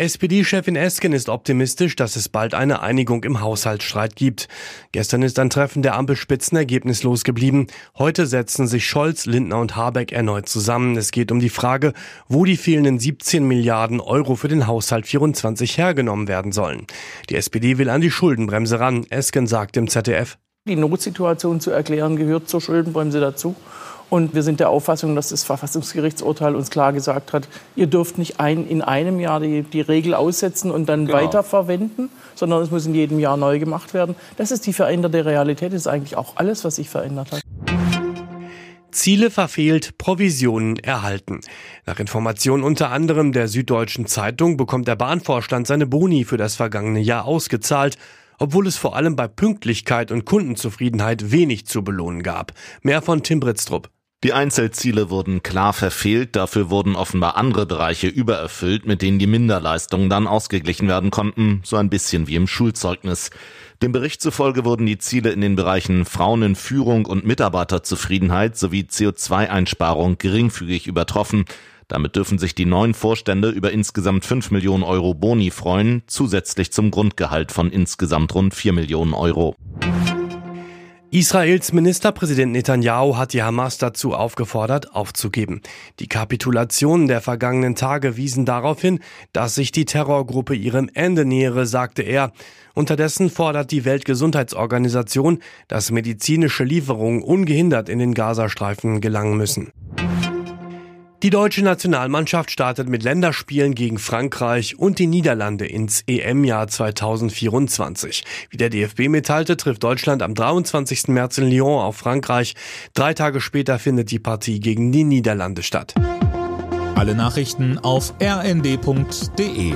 SPD-Chefin Esken ist optimistisch, dass es bald eine Einigung im Haushaltsstreit gibt. Gestern ist ein Treffen der Ampelspitzen ergebnislos geblieben. Heute setzen sich Scholz, Lindner und Habeck erneut zusammen. Es geht um die Frage, wo die fehlenden 17 Milliarden Euro für den Haushalt 24 hergenommen werden sollen. Die SPD will an die Schuldenbremse ran. Esken sagt im ZDF. Die Notsituation zu erklären gehört zur Schuldenbremse dazu. Und wir sind der Auffassung, dass das Verfassungsgerichtsurteil uns klar gesagt hat, ihr dürft nicht ein, in einem Jahr die, die Regel aussetzen und dann genau. weiterverwenden, sondern es muss in jedem Jahr neu gemacht werden. Das ist die veränderte Realität, das ist eigentlich auch alles, was sich verändert hat. Ziele verfehlt, Provisionen erhalten. Nach Informationen unter anderem der Süddeutschen Zeitung bekommt der Bahnvorstand seine Boni für das vergangene Jahr ausgezahlt, obwohl es vor allem bei Pünktlichkeit und Kundenzufriedenheit wenig zu belohnen gab. Mehr von Tim Britztrup. Die Einzelziele wurden klar verfehlt, dafür wurden offenbar andere Bereiche übererfüllt, mit denen die Minderleistungen dann ausgeglichen werden konnten, so ein bisschen wie im Schulzeugnis. Dem Bericht zufolge wurden die Ziele in den Bereichen Frauen in Führung und Mitarbeiterzufriedenheit sowie CO2-Einsparung geringfügig übertroffen. Damit dürfen sich die neuen Vorstände über insgesamt 5 Millionen Euro Boni freuen, zusätzlich zum Grundgehalt von insgesamt rund 4 Millionen Euro. Israels Ministerpräsident Netanyahu hat die Hamas dazu aufgefordert, aufzugeben. Die Kapitulationen der vergangenen Tage wiesen darauf hin, dass sich die Terrorgruppe ihrem Ende nähere, sagte er. Unterdessen fordert die Weltgesundheitsorganisation, dass medizinische Lieferungen ungehindert in den Gazastreifen gelangen müssen. Die deutsche Nationalmannschaft startet mit Länderspielen gegen Frankreich und die Niederlande ins EM-Jahr 2024. Wie der DFB mitteilte, trifft Deutschland am 23. März in Lyon auf Frankreich. Drei Tage später findet die Partie gegen die Niederlande statt. Alle Nachrichten auf rnd.de